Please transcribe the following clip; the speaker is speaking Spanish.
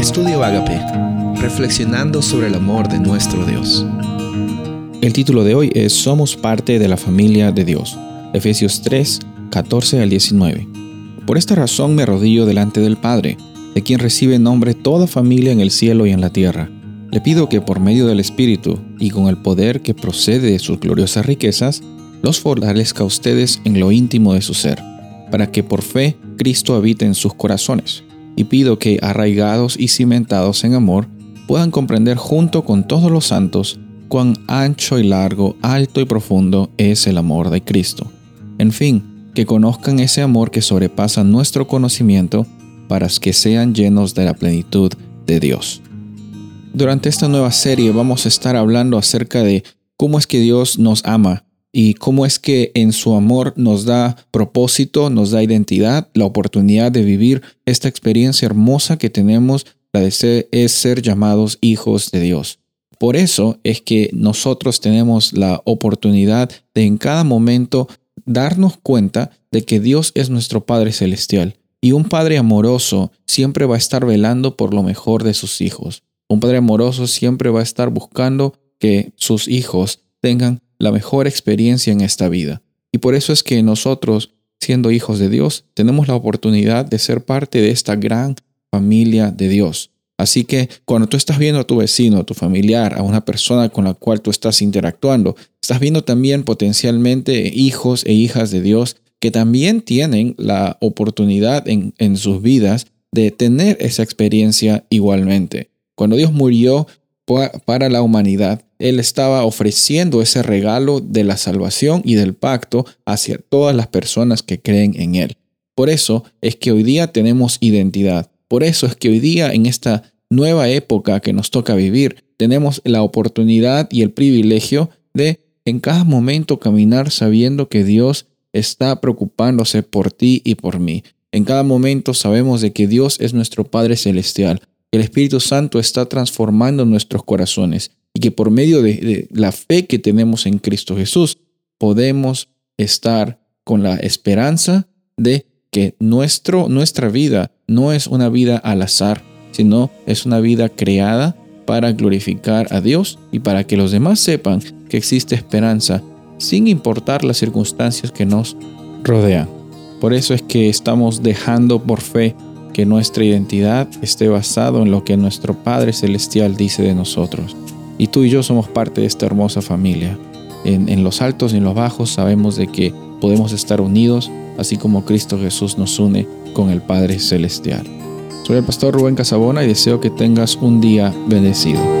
Estudio Agape, reflexionando sobre el amor de nuestro Dios. El título de hoy es Somos parte de la familia de Dios. Efesios 3, 14 al 19. Por esta razón me arrodillo delante del Padre, de quien recibe nombre toda familia en el cielo y en la tierra. Le pido que por medio del Espíritu y con el poder que procede de sus gloriosas riquezas, los fortalezca a ustedes en lo íntimo de su ser, para que por fe Cristo habite en sus corazones y pido que, arraigados y cimentados en amor, puedan comprender junto con todos los santos cuán ancho y largo, alto y profundo es el amor de Cristo. En fin, que conozcan ese amor que sobrepasa nuestro conocimiento para que sean llenos de la plenitud de Dios. Durante esta nueva serie vamos a estar hablando acerca de cómo es que Dios nos ama y cómo es que en su amor nos da propósito, nos da identidad, la oportunidad de vivir esta experiencia hermosa que tenemos, la de ser, es ser llamados hijos de Dios. Por eso es que nosotros tenemos la oportunidad de en cada momento darnos cuenta de que Dios es nuestro Padre Celestial y un Padre amoroso siempre va a estar velando por lo mejor de sus hijos. Un Padre amoroso siempre va a estar buscando que sus hijos tengan la mejor experiencia en esta vida. Y por eso es que nosotros, siendo hijos de Dios, tenemos la oportunidad de ser parte de esta gran familia de Dios. Así que cuando tú estás viendo a tu vecino, a tu familiar, a una persona con la cual tú estás interactuando, estás viendo también potencialmente hijos e hijas de Dios que también tienen la oportunidad en, en sus vidas de tener esa experiencia igualmente. Cuando Dios murió para la humanidad, Él estaba ofreciendo ese regalo de la salvación y del pacto hacia todas las personas que creen en Él. Por eso es que hoy día tenemos identidad. Por eso es que hoy día en esta nueva época que nos toca vivir, tenemos la oportunidad y el privilegio de en cada momento caminar sabiendo que Dios está preocupándose por ti y por mí. En cada momento sabemos de que Dios es nuestro Padre Celestial, el Espíritu Santo está transformando nuestros corazones y que por medio de, la fe que tenemos en Cristo Jesús podemos estar con la esperanza de que nuestro, nuestra vida no es una vida al azar, sino es una vida creada para glorificar a Dios y para que los demás sepan que existe esperanza sin importar las circunstancias que nos rodean. Por eso es que estamos dejando por fe que nuestra identidad esté basado en lo que nuestro Padre Celestial dice de nosotros. Y tú y yo somos parte de esta hermosa familia. En, en los altos y en los bajos sabemos de que podemos estar unidos, así como Cristo Jesús nos une con el Padre Celestial. Soy el pastor Rubén Casabona y deseo que tengas un día bendecido.